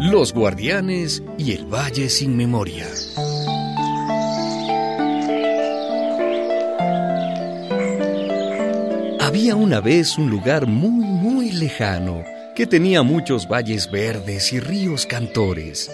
Los guardianes y el valle sin memoria. Había una vez un lugar muy, muy lejano que tenía muchos valles verdes y ríos cantores.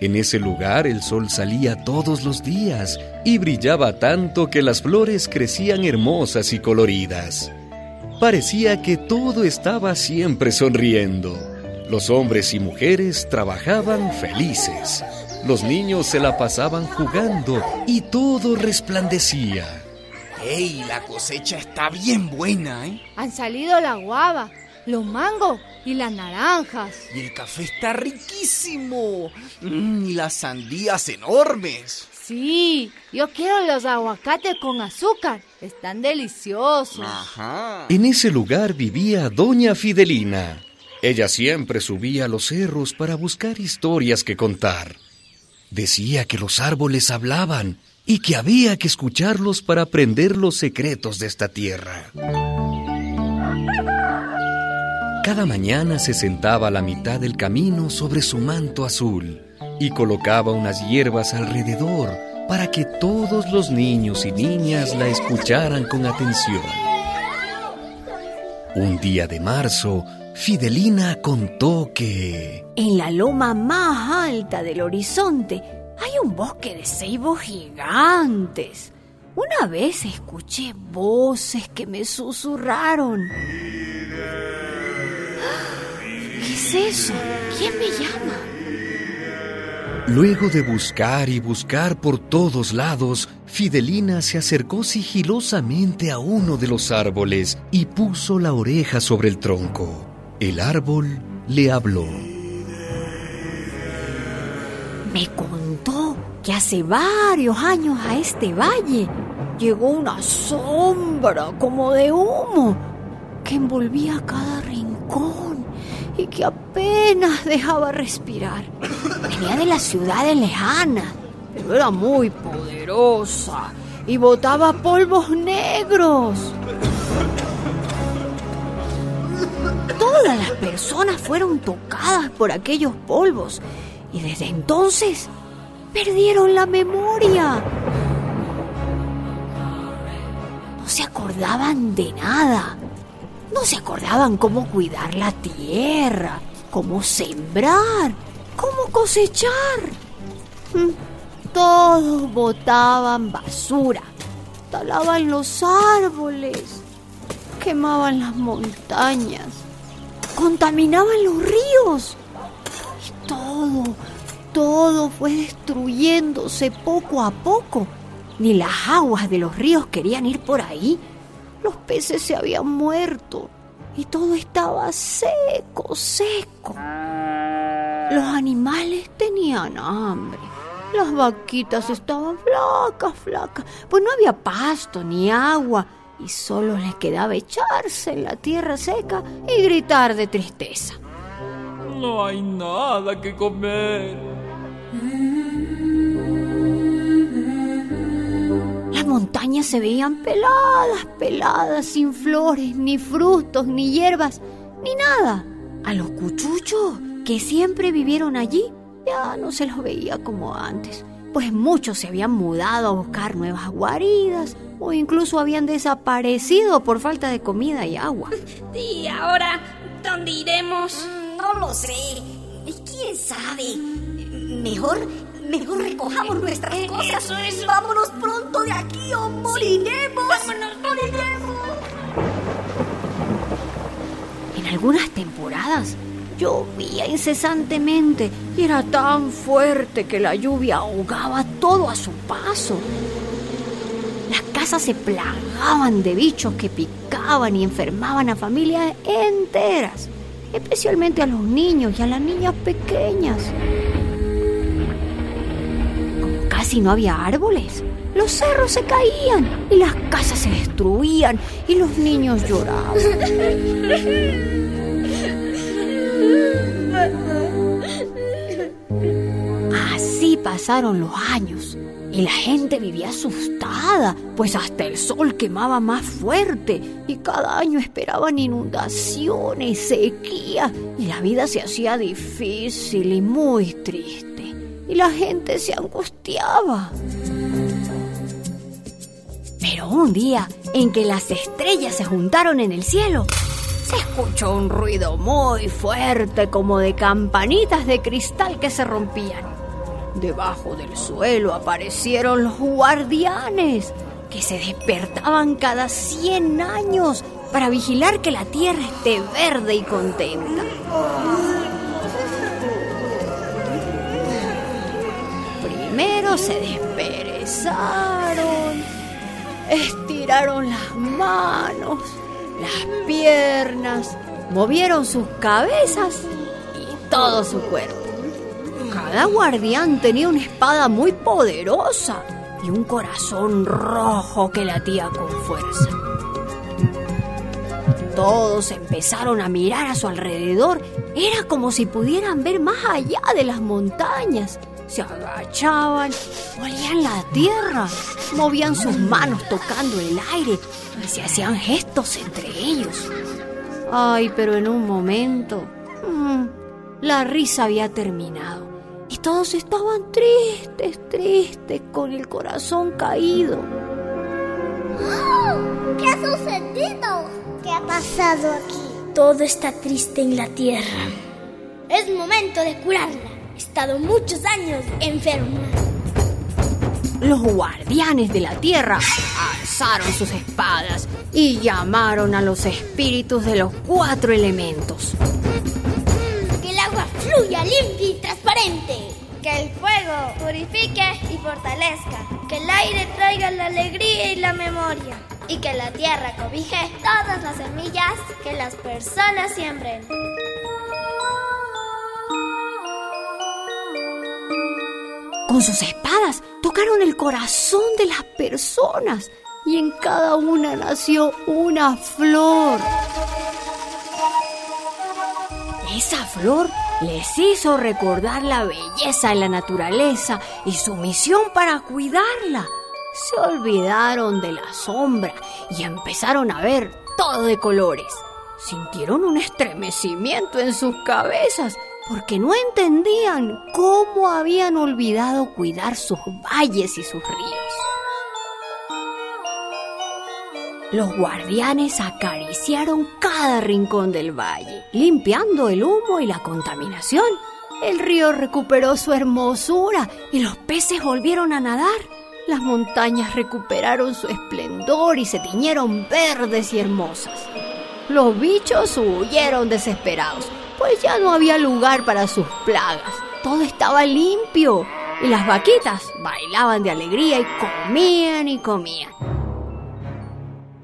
En ese lugar el sol salía todos los días y brillaba tanto que las flores crecían hermosas y coloridas. Parecía que todo estaba siempre sonriendo. Los hombres y mujeres trabajaban felices. Los niños se la pasaban jugando y todo resplandecía. ¡Ey! La cosecha está bien buena, ¿eh? Han salido la guava, los mangos y las naranjas. Y el café está riquísimo. Mm, y las sandías enormes. Sí, yo quiero los aguacates con azúcar. Están deliciosos. Ajá. En ese lugar vivía Doña Fidelina. Ella siempre subía a los cerros para buscar historias que contar. Decía que los árboles hablaban y que había que escucharlos para aprender los secretos de esta tierra. Cada mañana se sentaba a la mitad del camino sobre su manto azul y colocaba unas hierbas alrededor para que todos los niños y niñas la escucharan con atención. Un día de marzo, Fidelina contó que... En la loma más alta del horizonte hay un bosque de ceibos gigantes. Una vez escuché voces que me susurraron. ¿Qué es eso? ¿Quién me llama? Luego de buscar y buscar por todos lados, Fidelina se acercó sigilosamente a uno de los árboles y puso la oreja sobre el tronco. El árbol le habló. Me contó que hace varios años a este valle llegó una sombra como de humo que envolvía cada rincón y que apenas dejaba respirar. Venía de las ciudades lejanas, pero era muy poderosa y botaba polvos negros. Todas las personas fueron tocadas por aquellos polvos y desde entonces perdieron la memoria. No se acordaban de nada. No se acordaban cómo cuidar la tierra, cómo sembrar, cómo cosechar. Mm, Todos botaban basura, talaban los árboles, quemaban las montañas, contaminaban los ríos. Y todo, todo fue destruyéndose poco a poco. Ni las aguas de los ríos querían ir por ahí. Los peces se habían muerto y todo estaba seco, seco. Los animales tenían hambre. Las vaquitas estaban flacas, flacas, pues no había pasto ni agua y solo les quedaba echarse en la tierra seca y gritar de tristeza. No hay nada que comer. Montañas se veían peladas, peladas, sin flores, ni frutos, ni hierbas, ni nada. A los cuchuchos que siempre vivieron allí, ya no se los veía como antes, pues muchos se habían mudado a buscar nuevas guaridas o incluso habían desaparecido por falta de comida y agua. ¿Y ahora dónde iremos? No lo sé. ¿Quién sabe? Mejor, mejor recojamos nuestras cosas. Eso, eso. Vámonos pronto de aquí o moriremos. Vámonos, moriremos. En algunas temporadas llovía incesantemente y era tan fuerte que la lluvia ahogaba todo a su paso. Las casas se plagaban de bichos que picaban y enfermaban a familias enteras, especialmente a los niños y a las niñas pequeñas. Casi no había árboles, los cerros se caían y las casas se destruían y los niños lloraban. Así pasaron los años y la gente vivía asustada, pues hasta el sol quemaba más fuerte y cada año esperaban inundaciones, sequía y la vida se hacía difícil y muy triste y la gente se angustiaba. Pero un día en que las estrellas se juntaron en el cielo, se escuchó un ruido muy fuerte como de campanitas de cristal que se rompían. Debajo del suelo aparecieron los guardianes, que se despertaban cada 100 años para vigilar que la tierra esté verde y contenta. Primero se desperezaron, estiraron las manos, las piernas, movieron sus cabezas y todo su cuerpo. Cada guardián tenía una espada muy poderosa y un corazón rojo que latía con fuerza. Todos empezaron a mirar a su alrededor. Era como si pudieran ver más allá de las montañas. Se agachaban, olían la tierra, movían sus manos tocando el aire y se hacían gestos entre ellos. Ay, pero en un momento, mm, la risa había terminado y todos estaban tristes, tristes, con el corazón caído. ¿Qué ha sucedido? ¿Qué ha pasado aquí? Todo está triste en la tierra. Es momento de curarla. He estado muchos años enferma. Los guardianes de la tierra alzaron sus espadas y llamaron a los espíritus de los cuatro elementos. Que el agua fluya limpia y transparente. Que el fuego purifique y fortalezca. Que el aire traiga la alegría y la memoria. Y que la tierra cobije todas las semillas que las personas siembren. Con sus espadas tocaron el corazón de las personas y en cada una nació una flor. Esa flor les hizo recordar la belleza de la naturaleza y su misión para cuidarla. Se olvidaron de la sombra y empezaron a ver todo de colores. Sintieron un estremecimiento en sus cabezas porque no entendían cómo habían olvidado cuidar sus valles y sus ríos. Los guardianes acariciaron cada rincón del valle, limpiando el humo y la contaminación. El río recuperó su hermosura y los peces volvieron a nadar. Las montañas recuperaron su esplendor y se tiñeron verdes y hermosas. Los bichos huyeron desesperados, pues ya no había lugar para sus plagas. Todo estaba limpio y las vaquitas bailaban de alegría y comían y comían.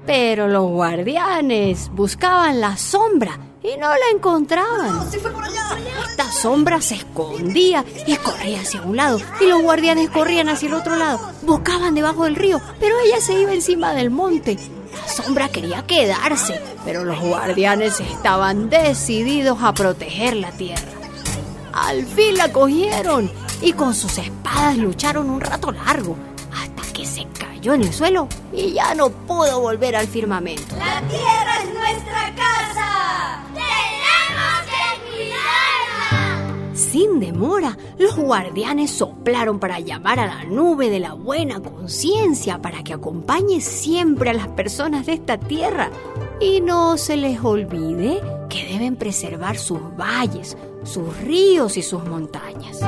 Pero los guardianes buscaban la sombra y no la encontraban. Esta sombra se escondía y corría hacia un lado y los guardianes corrían hacia el otro lado. Buscaban debajo del río, pero ella se iba encima del monte. La sombra quería quedarse, pero los guardianes estaban decididos a proteger la tierra. Al fin la cogieron y con sus espadas lucharon un rato largo hasta que se cayó en el suelo y ya no pudo volver al firmamento. La tierra es nuestra casa. Sin demora, los guardianes soplaron para llamar a la nube de la buena conciencia para que acompañe siempre a las personas de esta tierra. Y no se les olvide que deben preservar sus valles, sus ríos y sus montañas.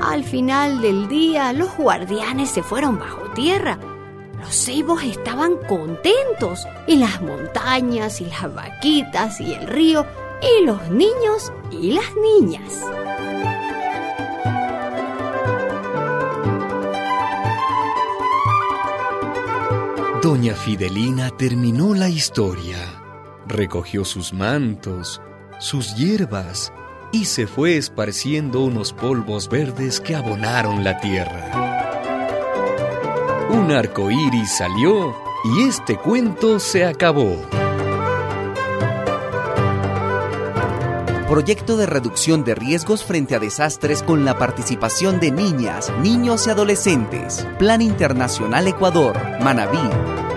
Al final del día, los guardianes se fueron bajo tierra. Los ceibos estaban contentos y las montañas y las vaquitas y el río y los niños y las niñas. Doña Fidelina terminó la historia, recogió sus mantos, sus hierbas y se fue esparciendo unos polvos verdes que abonaron la tierra. Un arco iris salió y este cuento se acabó. Proyecto de reducción de riesgos frente a desastres con la participación de niñas, niños y adolescentes. Plan Internacional Ecuador, Manabí.